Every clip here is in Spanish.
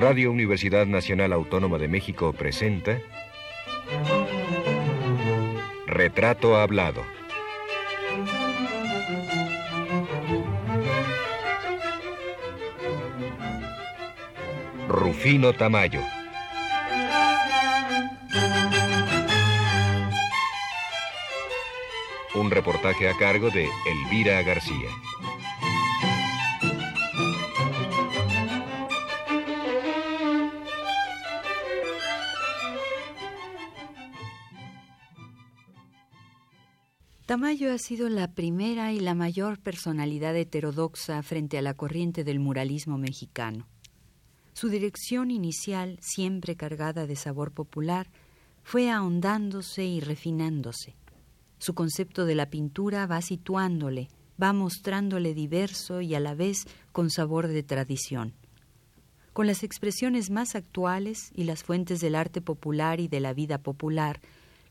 Radio Universidad Nacional Autónoma de México presenta Retrato Hablado. Rufino Tamayo. Un reportaje a cargo de Elvira García. Tamayo ha sido la primera y la mayor personalidad heterodoxa frente a la corriente del muralismo mexicano. Su dirección inicial, siempre cargada de sabor popular, fue ahondándose y refinándose. Su concepto de la pintura va situándole, va mostrándole diverso y a la vez con sabor de tradición. Con las expresiones más actuales y las fuentes del arte popular y de la vida popular,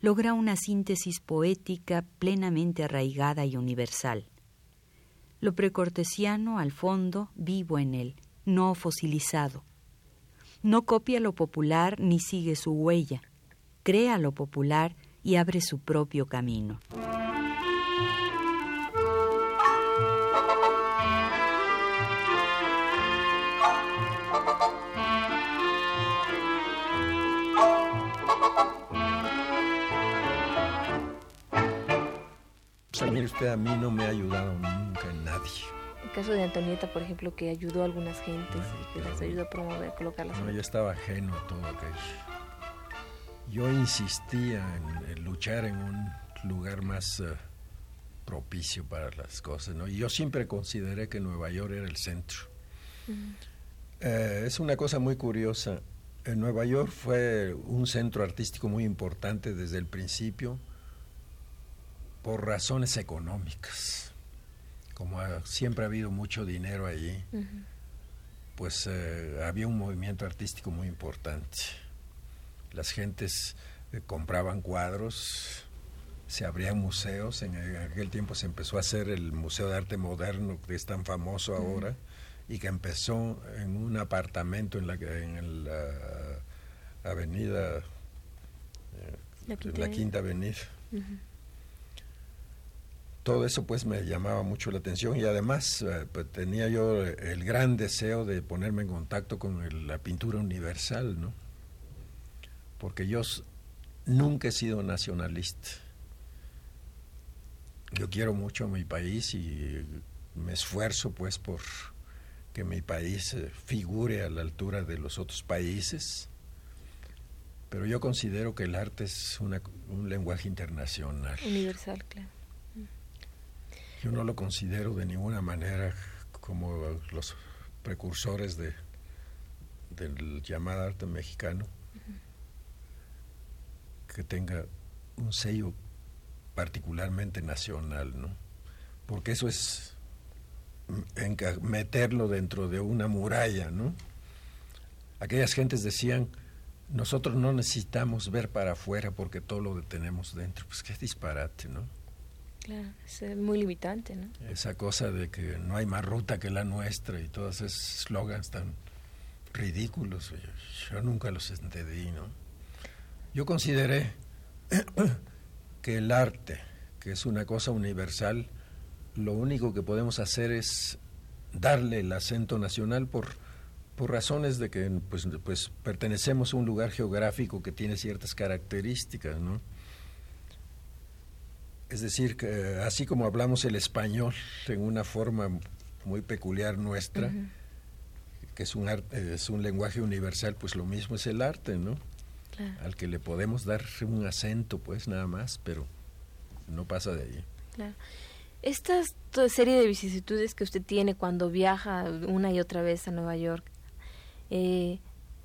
logra una síntesis poética plenamente arraigada y universal. Lo precortesiano, al fondo, vivo en él, no fosilizado. No copia lo popular ni sigue su huella, crea lo popular y abre su propio camino. Usted a mí no me ha ayudado nunca en nadie. El caso de Antonieta, por ejemplo, que ayudó a algunas gentes, que les ayudó a promover, colocarlas. No, yo estaba ajeno a todo aquello. Yo insistía en, luchar en un lugar más eh, propicio para las cosas, ¿no? Y yo siempre consideré que Nueva York era el centro. Eh, es una cosa muy curiosa. En Nueva York fue un centro artístico muy importante desde el principio por razones económicas. Como siempre ha habido mucho dinero allí, pues eh, había un movimiento artístico muy importante. Las gentes eh, compraban cuadros, se abrían museos, en, aquel tiempo se empezó a hacer el Museo de Arte Moderno, que es tan famoso ahora, y que empezó en un apartamento en la, en la avenida, la, eh, Quinta, la Quinta Avenida todo eso pues me llamaba mucho la atención y además eh, pues, tenía yo el gran deseo de ponerme en contacto con la pintura universal, ¿no? Porque yo nunca he sido nacionalista. Yo quiero mucho a mi país y me esfuerzo pues por que mi país eh, figure a la altura de los otros países, pero yo considero que el arte es un lenguaje internacional. Universal, claro. Yo no lo considero de ninguna manera como los precursores de, del llamado arte mexicano, que tenga un sello particularmente nacional, ¿no? Porque eso es meterlo dentro de una muralla, ¿no? Aquellas gentes decían, nosotros no necesitamos ver para afuera porque todo lo tenemos dentro. Pues qué disparate, ¿no? Es muy limitante. Esa cosa de que no hay más ruta que la nuestra y todos esos slogans tan ridículos, yo, nunca los entendí, ¿no? Yo consideré que el arte, que es una cosa universal, lo único que podemos hacer es darle el acento nacional por, por razones de que pues, pues pertenecemos a un lugar geográfico que tiene ciertas características, ¿no? Es decir, que así como hablamos el español en una forma muy peculiar nuestra, que es un, arte, es un lenguaje universal, pues lo mismo es el arte, ¿no? Al que le podemos dar un acento, pues nada más, pero no pasa de ahí. Claro. Esta serie de vicisitudes que usted tiene cuando viaja una y otra vez a Nueva York, eh,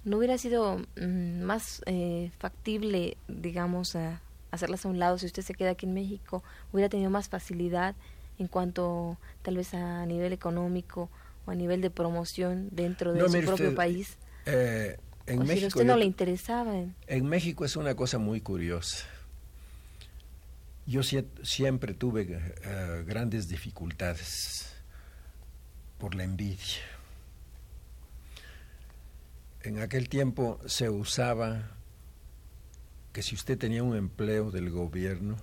¿no hubiera sido mm, más eh, factible, digamos, a hacerlas a un lado si usted se queda aquí en México, hubiera tenido más facilidad en cuanto tal vez a nivel económico o a nivel de promoción dentro de su propio país. Eh, en México, si a usted no le interesaba. En México es una cosa muy curiosa. Yo siempre tuve eh, grandes dificultades por la envidia. En aquel tiempo se usaba que si usted tenía un empleo del gobierno,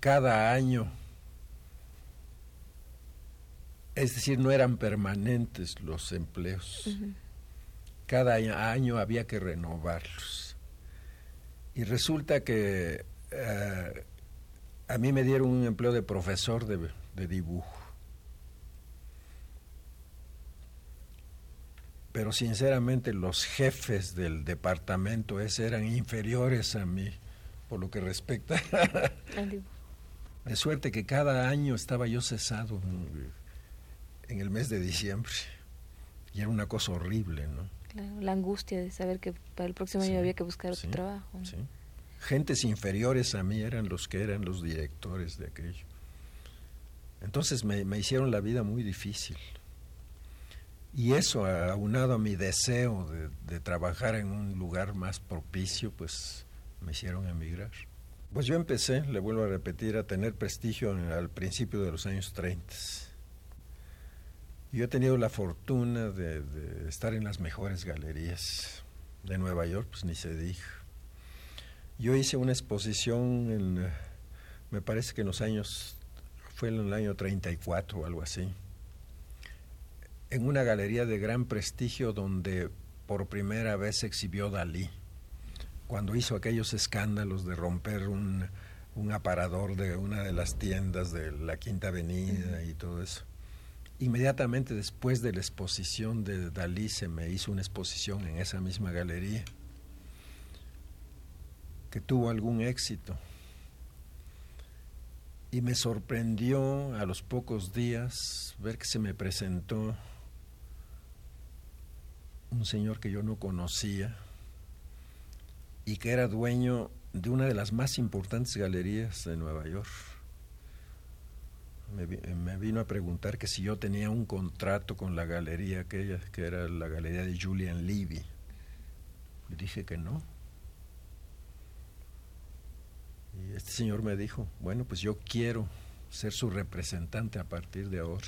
cada año, es decir, no eran permanentes los empleos, cada año había que renovarlos. Y resulta que eh, a mí me dieron un empleo de profesor de dibujo. Pero sinceramente los jefes del departamento ese eran inferiores a mí por lo que respecta. De suerte que cada año estaba yo cesado en el mes de diciembre. Y era una cosa horrible no la angustia de saber que para el próximo año había que buscar otro trabajo. sí. gentes inferiores a mí eran los que eran los directores de aquello. Entonces me, me hicieron la vida muy difícil y eso, aunado a mi deseo de, trabajar en un lugar más propicio, pues me hicieron emigrar. Pues yo empecé, le vuelvo a repetir, a tener prestigio al principio de los años 30. Yo he tenido la fortuna de, estar en las mejores galerías de Nueva York, pues ni se dijo. Yo hice una exposición en, me parece que en los años, fue en el año 34 o algo así en una galería de gran prestigio donde por primera vez se exhibió Dalí, cuando hizo aquellos escándalos de romper un, aparador de una de las tiendas de la Quinta Avenida y todo eso. Inmediatamente después de la exposición de Dalí se me hizo una exposición en esa misma galería que tuvo algún éxito. Y me sorprendió a los pocos días ver que se me presentó un señor que yo no conocía y que era dueño de una de las más importantes galerías de Nueva York. Me, vino a preguntar que si yo tenía un contrato con la galería aquella, que era la galería de Julian Levy. Le dije que no. Y este señor me dijo, bueno, pues yo quiero ser su representante a partir de ahora.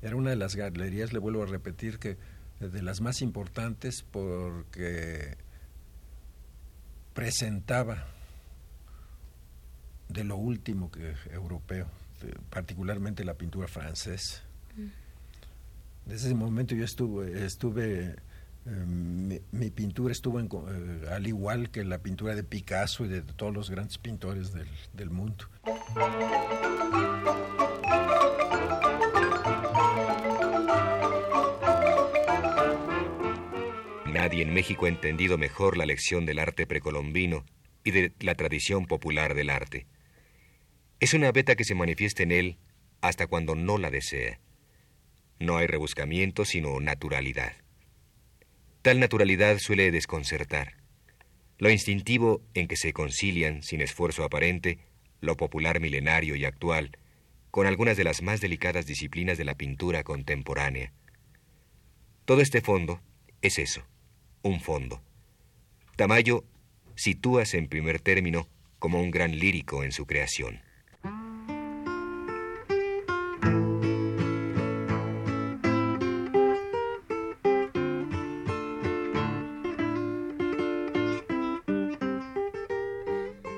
Era una de las galerías, le vuelvo a repetir, que de las más importantes porque presentaba de lo último que europeo, particularmente la pintura francesa. Mm. Desde ese momento yo estuve, estuve eh, mi, pintura estuvo eh, al igual que la pintura de Picasso y de todos los grandes pintores del, del mundo. Nadie en México ha entendido mejor la lección del arte precolombino y de la tradición popular del arte. Es una beta que se manifiesta en él hasta cuando no la desea. No hay rebuscamiento, sino naturalidad. Tal naturalidad suele desconcertar. Lo instintivo en que se concilian, sin esfuerzo aparente, lo popular milenario y actual, con algunas de las más delicadas disciplinas de la pintura contemporánea. Todo este fondo es eso un fondo. Tamayo sitúas en primer término como un gran lírico en su creación.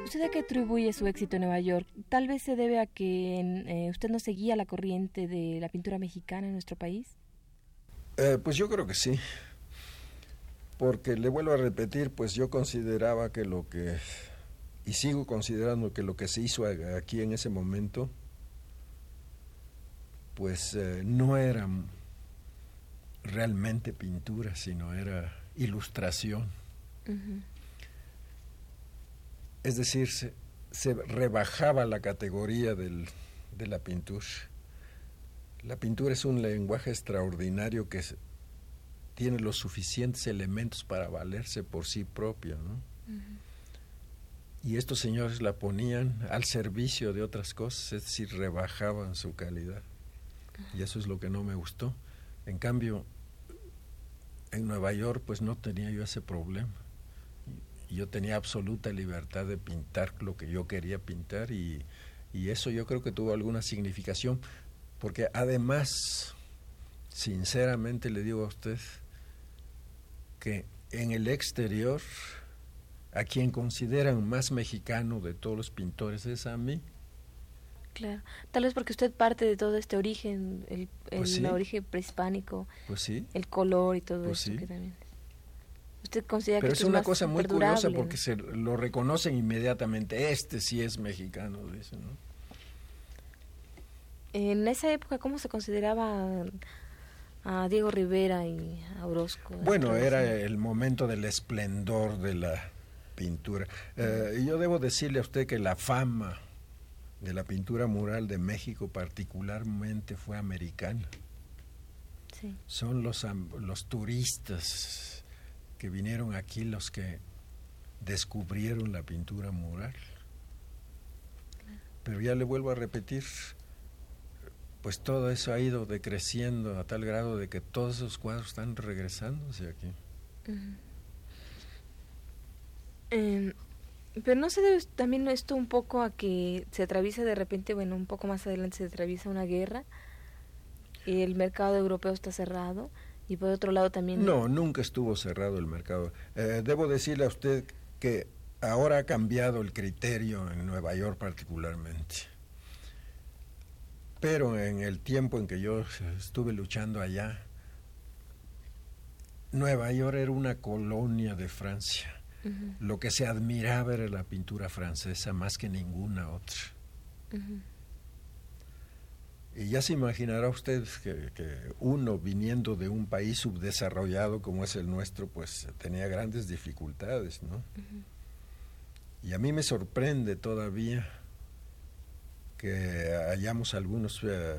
¿Usted a qué atribuye su éxito en Nueva York? Tal vez se debe a que eh, usted no seguía la corriente de la pintura mexicana en nuestro país. Eh, pues yo creo que sí porque le vuelvo a repetir, pues yo consideraba que lo que, y sigo considerando que lo que se hizo aquí en ese momento, pues eh, no era realmente pintura, sino era ilustración. Es decir, se, rebajaba la categoría del, de la pintura. La pintura es un lenguaje extraordinario que tiene los suficientes elementos para valerse por sí propio, ¿no? Y estos señores la ponían al servicio de otras cosas, es decir, rebajaban su calidad. Y eso es lo que no me gustó. En cambio, en Nueva York pues no tenía yo ese problema. Yo tenía absoluta libertad de pintar lo que yo quería pintar y, y eso yo creo que tuvo alguna significación, porque además, sinceramente le digo a usted, que en el exterior a quien consideran más mexicano de todos los pintores es a mí. Claro, tal vez porque usted parte de todo este origen, el, pues origen prehispánico, pues sí. el color y todo pues eso sí. Usted considera Pero que es una cosa muy curiosa porque se lo reconocen inmediatamente. Este sí es mexicano, dicen. ¿no? En esa época, ¿cómo se consideraba a Diego Rivera y a Orozco? Bueno, era el momento del esplendor de la pintura. Eh, yo debo decirle a usted que la fama de la pintura mural de México particularmente fue americana. Son los, los turistas que vinieron aquí los que descubrieron la pintura mural. Pero ya le vuelvo a repetir, pues todo eso ha ido decreciendo a tal grado de que todos esos cuadros están regresándose aquí. pero no se debe también esto un poco a que se atraviesa de repente, bueno, un poco más adelante se atraviesa una guerra y el mercado europeo está cerrado y por otro lado también... No, nunca estuvo cerrado el mercado. Eh, debo decirle a usted que ahora ha cambiado el criterio en Nueva York particularmente. Pero en el tiempo en que yo estuve luchando allá, Nueva York era una colonia de Francia lo que se admiraba era la pintura francesa más que ninguna otra. Y ya se imaginará usted que, uno viniendo de un país subdesarrollado como es el nuestro, pues tenía grandes dificultades, ¿no? Y a mí me sorprende todavía que hayamos algunos eh,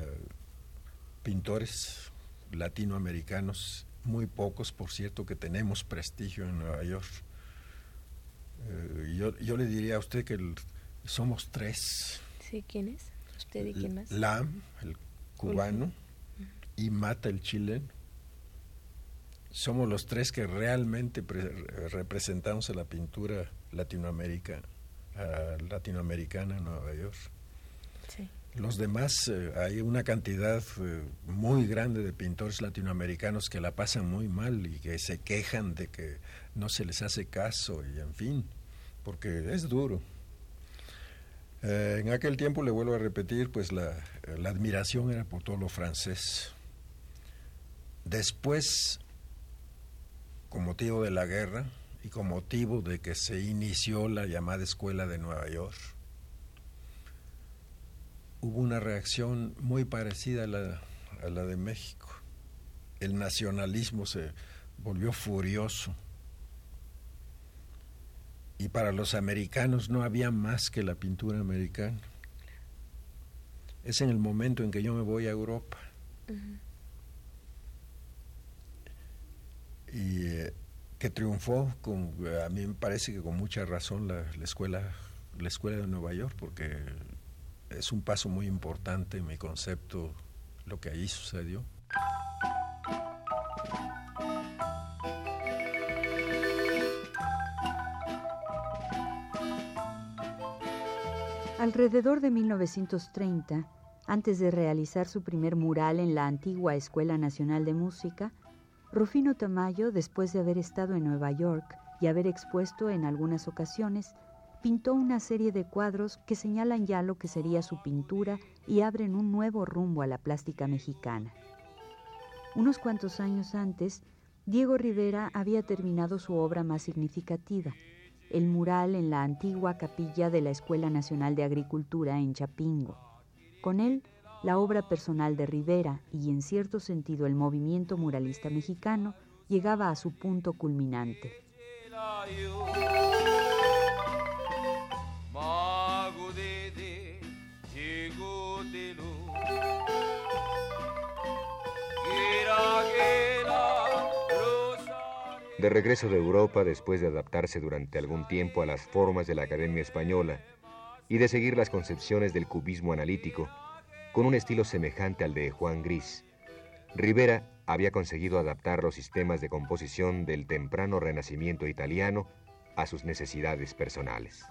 pintores latinoamericanos, muy pocos, por cierto, que tenemos prestigio en Nueva York eh, yo, yo, le diría a usted que somos tres. Sí, ¿quién es? ¿Usted y quién más? Lam, el cubano, y Mata, el chileno. Somos los tres que realmente representamos a la pintura latinoamérica, latinoamericana en Nueva York. Los demás, eh, hay una cantidad eh, muy grande de pintores latinoamericanos que la pasan muy mal y que se quejan de que no se les hace caso y en fin, porque es duro. Eh, en aquel tiempo, le vuelvo a repetir, pues la admiración era por todo lo francés. Después, con motivo de la guerra y con motivo de que se inició la llamada Escuela de Nueva York, hubo una reacción muy parecida a la, a la de México. El nacionalismo se volvió furioso. Y para los americanos no había más que la pintura americana. Es en el momento en que yo me voy a Europa. Y eh, que triunfó, con, a mí me parece que con mucha razón la, la, escuela, la escuela de Nueva York, porque es un paso muy importante en mi concepto lo que allí sucedió. Alrededor de 1930, antes de realizar su primer mural en la antigua Escuela Nacional de Música, Rufino Tamayo, después de haber estado en Nueva York y haber expuesto en algunas ocasiones, pintó una serie de cuadros que señalan ya lo que sería su pintura y abren un nuevo rumbo a la plástica mexicana. Unos cuantos años antes, Diego Rivera había terminado su obra más significativa, el mural en la antigua capilla de la Escuela Nacional de Agricultura en Chapingo. Con él, la obra personal de Rivera y en cierto sentido el movimiento muralista mexicano llegaba a su punto culminante. De regreso de Europa después de adaptarse durante algún tiempo a las formas de la Academia Española y de seguir las concepciones del cubismo analítico, con un estilo semejante al de Juan Gris, Rivera había conseguido adaptar los sistemas de composición del temprano renacimiento italiano a sus necesidades personales.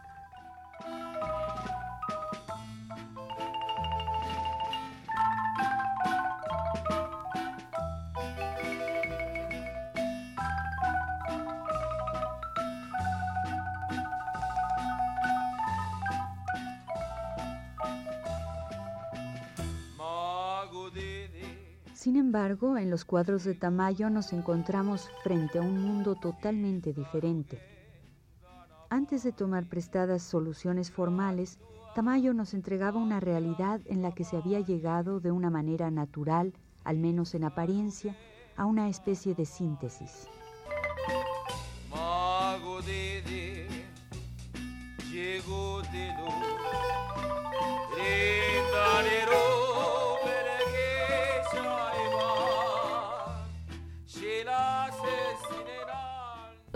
Cuadros de Tamayo nos encontramos frente a un mundo totalmente diferente. Antes de tomar prestadas soluciones formales, Tamayo nos entregaba una realidad en la que se había llegado de una manera natural, al menos en apariencia, a una especie de síntesis.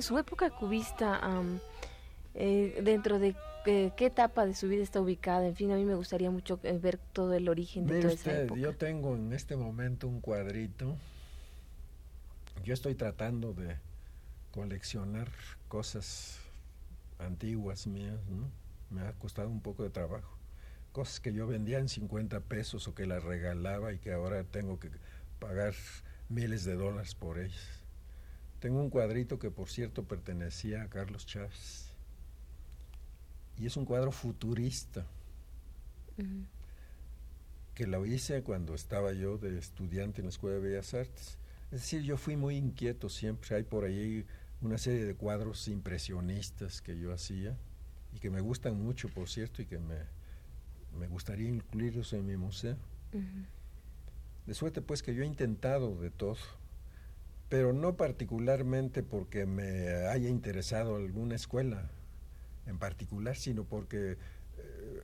Su época cubista, eh, dentro de eh, qué etapa de su vida está ubicada, en fin, a mí me gustaría mucho eh, ver todo el origen de toda esa época. Yo tengo en este momento un cuadrito, yo estoy tratando de coleccionar cosas antiguas mías, ¿no? Me ha costado un poco de trabajo. Cosas que yo vendía en 50 pesos o que las regalaba y que ahora tengo que pagar miles de dólares por ellas. Tengo un cuadrito que por cierto pertenecía a Carlos Chávez. Y es un cuadro futurista. Que lo hice cuando estaba yo de estudiante en la Escuela de Bellas Artes. Es decir, yo fui muy inquieto siempre. Hay por ahí una serie de cuadros impresionistas que yo hacía y que me gustan mucho, por cierto, y que me, me gustaría incluirlos en mi museo. De suerte pues que yo he intentado de todo, pero no particularmente porque me haya interesado alguna escuela en particular, sino porque eh,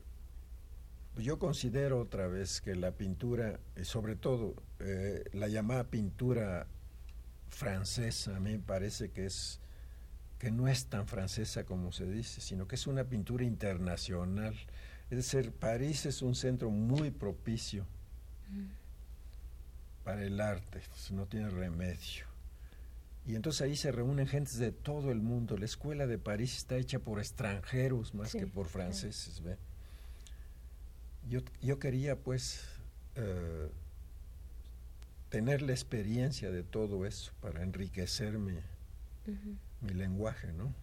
yo considero otra vez que la pintura, y sobre todo eh, la llamada pintura francesa, a mí me parece que es que no es tan francesa como se dice, sino que es una pintura internacional. Es decir, París es un centro muy propicio para el arte, no tiene remedio. Y entonces ahí se reúnen gentes de todo el mundo. La escuela de París está hecha por extranjeros más que por franceses. ¿ve? Yo, yo quería pues eh, tener la experiencia de todo eso para enriquecerme mi lenguaje, ¿no?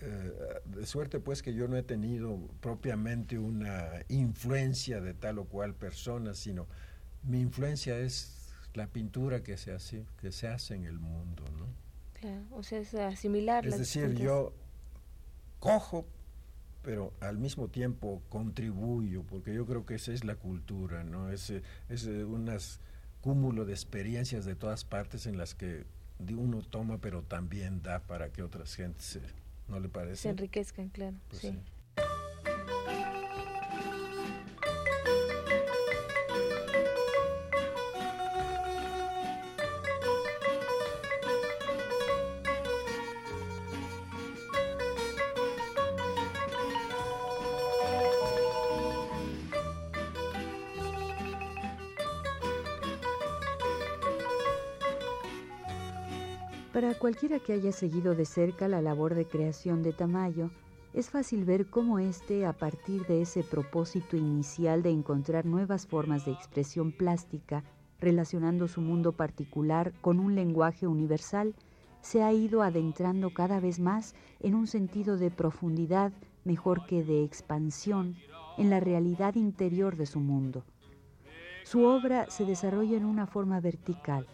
Eh, de suerte pues que yo no he tenido propiamente una influencia de tal o cual persona, sino mi influencia es la pintura que se hace, que se hace en el mundo, ¿no? Claro, o sea, es asimilar. Es decir, yo cojo, pero al mismo tiempo contribuyo, porque yo creo que esa es la cultura, ¿no? Es, es un cúmulo de experiencias de todas partes en las que uno toma, pero también da para que otras gentes se, ¿no le parece? Se enriquezcan, claro. Pues sí. Para cualquiera que haya seguido de cerca la labor de creación de Tamayo, es fácil ver cómo éste, a partir de ese propósito inicial de encontrar nuevas formas de expresión plástica, relacionando su mundo particular con un lenguaje universal, se ha ido adentrando cada vez más en un sentido de profundidad mejor que de expansión en la realidad interior de su mundo. Su obra se desarrolla en una forma vertical,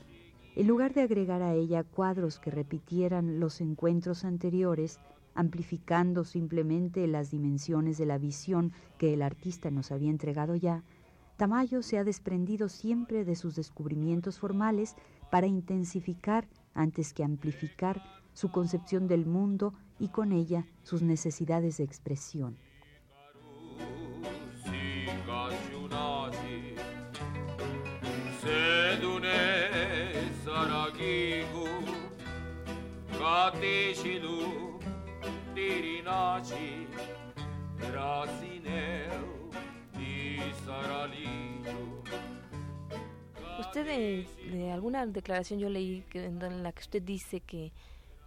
en lugar de agregar a ella cuadros que repitieran los encuentros anteriores, amplificando simplemente las dimensiones de la visión que el artista nos había entregado ya, Tamayo se ha desprendido siempre de sus descubrimientos formales para intensificar, antes que amplificar, su concepción del mundo y con ella sus necesidades de expresión. Usted de, alguna declaración yo leí en la que usted dice que,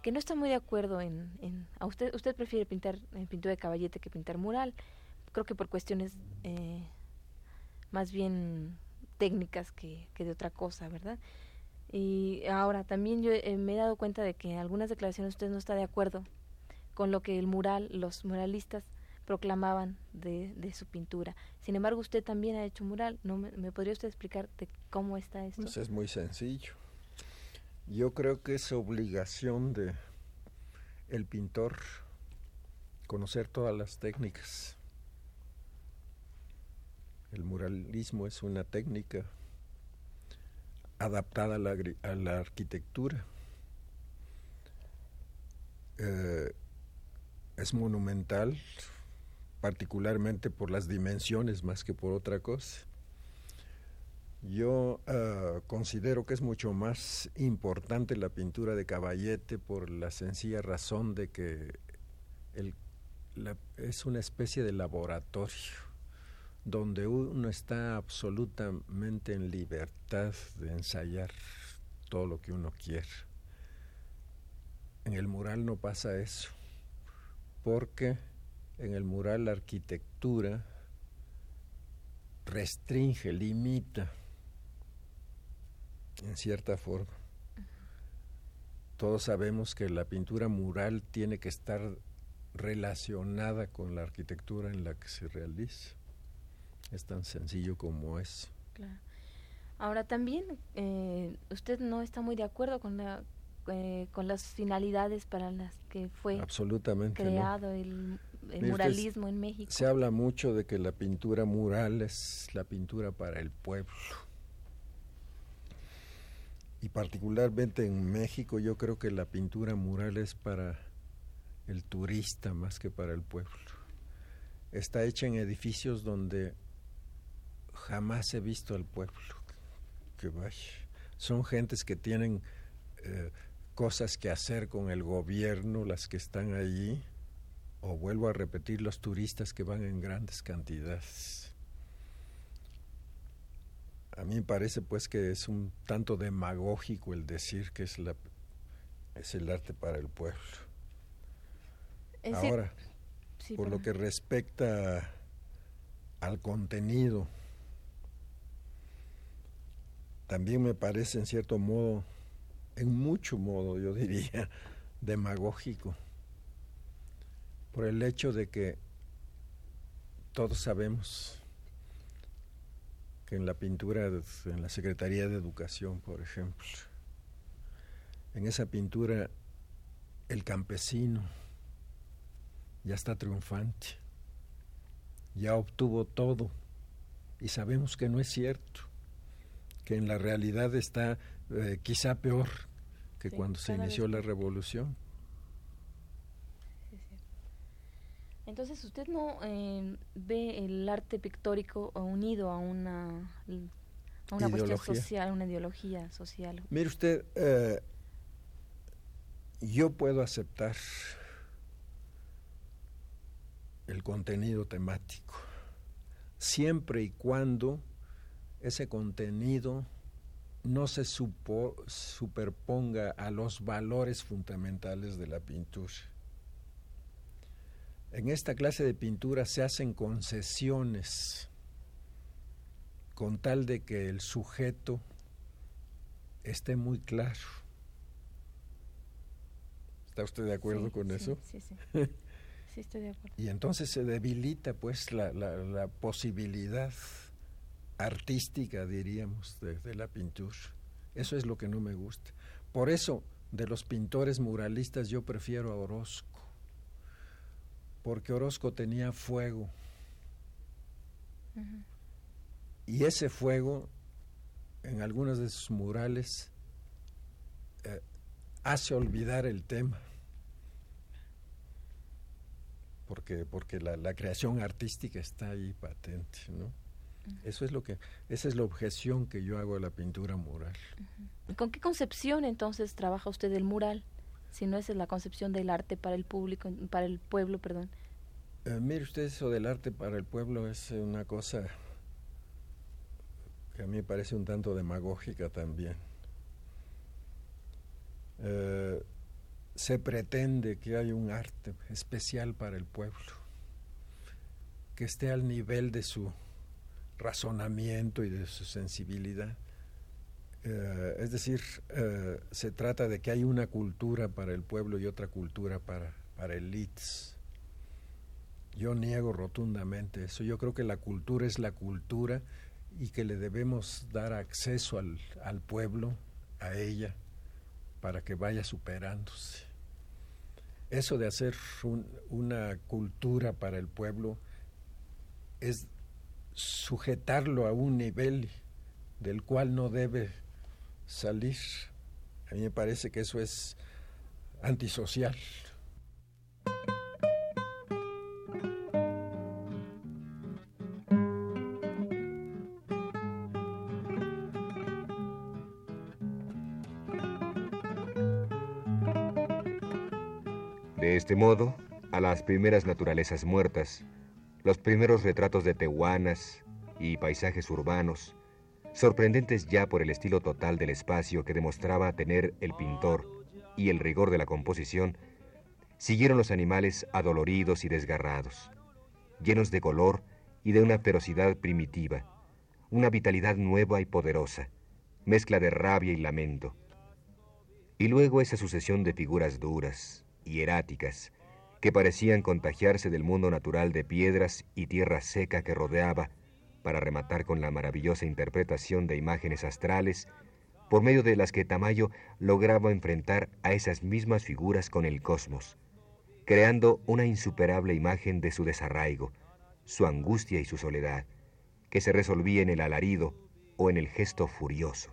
que no está muy de acuerdo en, usted usted prefiere pintar en pintura de caballete que pintar mural. Creo que por cuestiones eh, más bien técnicas que, que de otra cosa verdad y ahora también yo eh, me he dado cuenta de que en algunas declaraciones usted no está de acuerdo con lo que el mural, los muralistas proclamaban de, de, su pintura. Sin embargo, usted también ha hecho mural. ¿No me, podría usted explicar de cómo está esto? Pues es muy sencillo. Yo creo que es obligación de el pintor conocer todas las técnicas. El muralismo es una técnica adaptada a la, arquitectura. Eh, es monumental, particularmente por las dimensiones más que por otra cosa. Yo eh, considero que es mucho más importante la pintura de Caballete por la sencilla razón de que es una especie de laboratorio donde uno está absolutamente en libertad de ensayar todo lo que uno quiere. En el mural no pasa eso, porque en el mural la arquitectura restringe, limita, en cierta forma. Todos sabemos que la pintura mural tiene que estar relacionada con la arquitectura en la que se realiza. Es tan sencillo como es. Claro. Ahora también, eh, usted no está muy de acuerdo con la eh, con las finalidades para las que fue Absolutamente creado el, muralismo en México. Se habla mucho de que la pintura mural es la pintura para el pueblo. Y particularmente en México yo creo que la pintura mural es para el turista más que para el pueblo. Está hecha en edificios donde jamás he visto al pueblo que vaya. Son gentes que tienen eh, cosas que hacer con el gobierno, las que están allí, o vuelvo a repetir, los turistas que van en grandes cantidades. A mí me parece pues que es un tanto demagógico el decir que es la es el arte para el pueblo. Ahora, por lo que respecta al contenido también me parece en cierto modo, en mucho modo yo diría, demagógico, por el hecho de que todos sabemos que en la pintura, en la Secretaría de Educación, por ejemplo, en esa pintura el campesino ya está triunfante, ya obtuvo todo y sabemos que no es cierto que en la realidad está eh, quizá peor que cuando se inició la revolución. Entonces, ¿usted no eh, ve el arte pictórico unido a una, a una cuestión social, una ideología social? Mire usted, eh, yo puedo aceptar el contenido temático, siempre y cuando ese contenido no se superponga a los valores fundamentales de la pintura. En esta clase de pintura se hacen concesiones con tal de que el sujeto esté muy claro. ¿Está usted de acuerdo con eso? Sí, sí. sí, estoy de acuerdo. Y entonces se debilita pues la, la posibilidad artística, diríamos, de, la pintura. Eso es lo que no me gusta. Por eso, de los pintores muralistas, yo prefiero a Orozco, porque Orozco tenía fuego. Y ese fuego, en algunos de sus murales, eh, hace olvidar el tema. Porque, porque la, la creación artística está ahí patente, ¿no? Eso es lo que, esa es la objeción que yo hago a la pintura mural. ¿Con qué concepción entonces trabaja usted el mural? Si no es la concepción del arte para el público, para el pueblo, perdón. Eh, mire usted, eso del arte para el pueblo es una cosa que a mí me parece un tanto demagógica también. Eh, se pretende que hay un arte especial para el pueblo, que esté al nivel de su razonamiento y de su sensibilidad. Eh, es decir, eh, se trata de que hay una cultura para el pueblo y otra cultura para, para elites. Yo niego rotundamente eso. Yo creo que la cultura es la cultura y que le debemos dar acceso al, al pueblo, a ella, para que vaya superándose. Eso de hacer una cultura para el pueblo es sujetarlo a un nivel del cual no debe salir. A mí me parece que eso es antisocial. De este modo, a las primeras naturalezas muertas, los primeros retratos de tehuanas y paisajes urbanos, sorprendentes ya por el estilo total del espacio que demostraba tener el pintor y el rigor de la composición, siguieron los animales adoloridos y desgarrados, llenos de color y de una ferocidad primitiva, una vitalidad nueva y poderosa, mezcla de rabia y lamento. Y luego esa sucesión de figuras duras, hieráticas, que parecían contagiarse del mundo natural de piedras y tierra seca que rodeaba, para rematar con la maravillosa interpretación de imágenes astrales, por medio de las que Tamayo lograba enfrentar a esas mismas figuras con el cosmos, creando una insuperable imagen de su desarraigo, su angustia y su soledad, que se resolvía en el alarido o en el gesto furioso.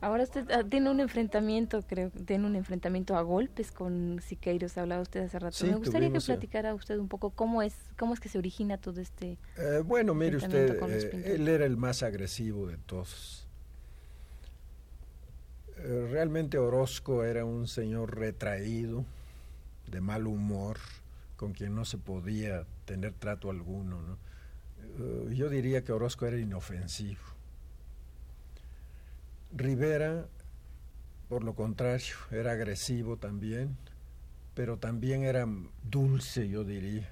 Ahora usted ah, tiene un enfrentamiento, creo, tiene un enfrentamiento a golpes con Siqueiros, hablaba usted hace rato. Me gustaría que eh, platicara usted un poco cómo es, cómo es que se origina todo este. Eh, bueno, mire usted, eh, él era el más agresivo de todos. realmente Orozco era un señor retraído, de mal humor, con quien no se podía tener trato alguno. ¿no? yo diría que Orozco era inofensivo Rivera, por lo contrario, era agresivo también, pero también era dulce, yo diría,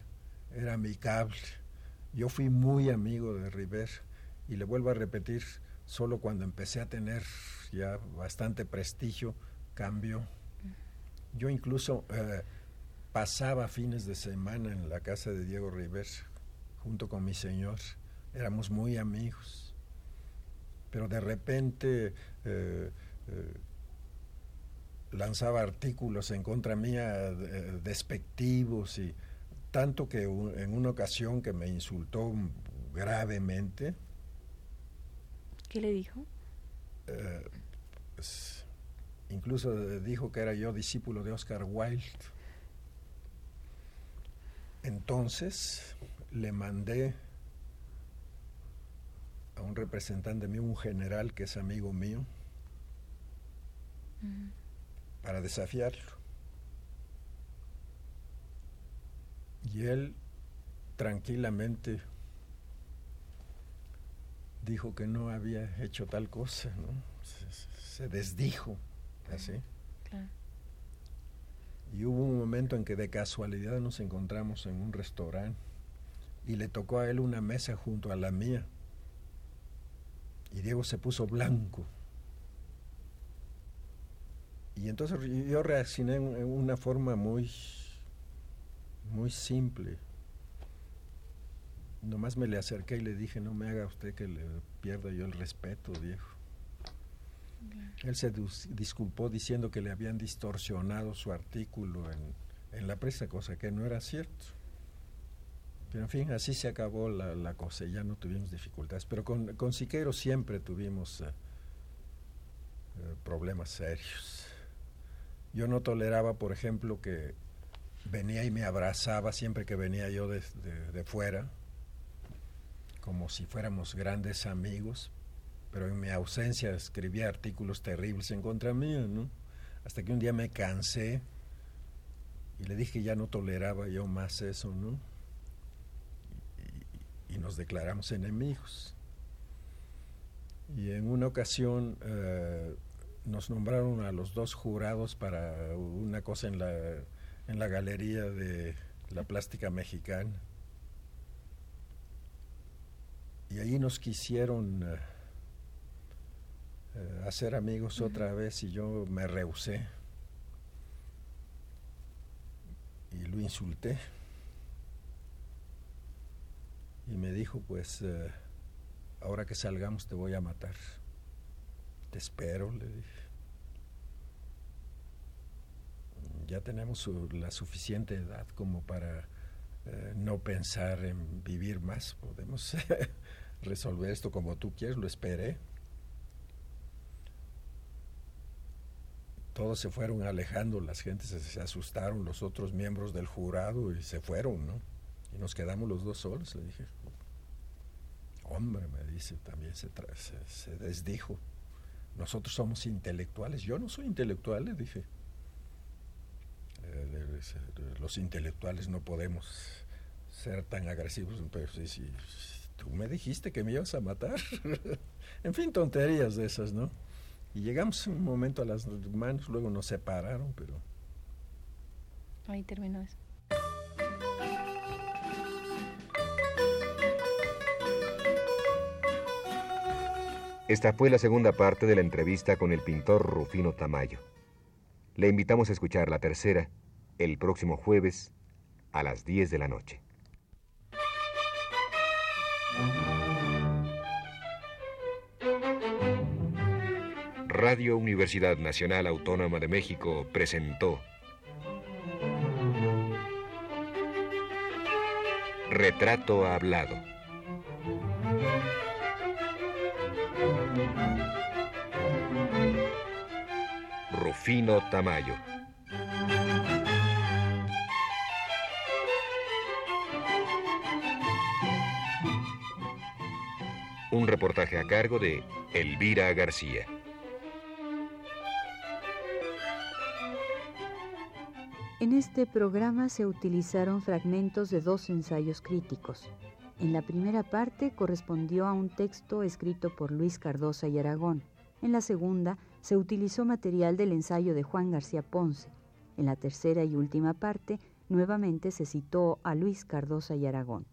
era amigable. Yo fui muy amigo de Rivera y le vuelvo a repetir, solo cuando empecé a tener ya bastante prestigio, cambió. Yo incluso eh, pasaba fines de semana en la casa de Diego Rivera junto con mi señor. Éramos muy amigos pero de repente eh, eh, lanzaba artículos en contra mía eh, despectivos y tanto que en una ocasión que me insultó gravemente. ¿Qué le dijo? Pues, incluso dijo que era yo discípulo de Oscar Wilde. Entonces le mandé a un representante mío, un general que es amigo mío, para desafiarlo. Y él tranquilamente dijo que no había hecho tal cosa, ¿no? Se, desdijo, así. Y hubo un momento en que de casualidad nos encontramos en un restaurante y le tocó a él una mesa junto a la mía. Y Diego se puso blanco. Y entonces yo reaccioné en una forma muy, muy simple. Nomás me le acerqué y le dije, no me haga usted que le pierda yo el respeto, Diego. Él se disculpó diciendo que le habían distorsionado su artículo en, en la prensa, cosa que no era cierto. Pero en fin, así se acabó la, la cosa y ya no tuvimos dificultades. Pero con, con Siqueiro siempre tuvimos eh, eh, problemas serios. Yo no toleraba, por ejemplo, que venía y me abrazaba siempre que venía yo de, de, fuera, como si fuéramos grandes amigos, pero en mi ausencia escribía artículos terribles en contra mía, ¿no? Hasta que un día me cansé y le dije que ya no toleraba yo más eso, ¿no? Y nos declaramos enemigos. Y en una ocasión, eh, nos nombraron a los dos jurados para una cosa en la, en la galería de la plástica mexicana. Y ahí nos quisieron eh, eh, hacer amigos otra vez y yo me rehusé. Y lo insulté. Y me dijo, pues, eh, ahora que salgamos te voy a matar. Te espero, le dije. Ya tenemos la suficiente edad como para eh, no pensar en vivir más. Podemos resolver esto como tú quieres, lo esperé. Todos se fueron alejando, las gentes se, asustaron, los otros miembros del jurado y se fueron, ¿no? Y nos quedamos los dos solos, le dije. Hombre, me dice, también se, desdijo nosotros somos intelectuales. Yo no soy intelectual, le dije. Eh, los intelectuales no podemos ser tan agresivos, pero si, tú me dijiste que me ibas a matar. en fin, tonterías de esas, ¿no? Y llegamos un momento a las manos, luego nos separaron, pero... Ahí terminó eso. Esta fue la segunda parte de la entrevista con el pintor Rufino Tamayo. Le invitamos a escuchar la tercera el próximo jueves a las 10 de la noche. Radio Universidad Nacional Autónoma de México presentó Retrato Hablado. Rufino Tamayo. Un reportaje a cargo de Elvira García. En este programa se utilizaron fragmentos de dos ensayos críticos. En la primera parte correspondió a un texto escrito por Luis Cardosa y Aragón. En la segunda se utilizó material del ensayo de Juan García Ponce. En la tercera y última parte, nuevamente se citó a Luis Cardosa y Aragón.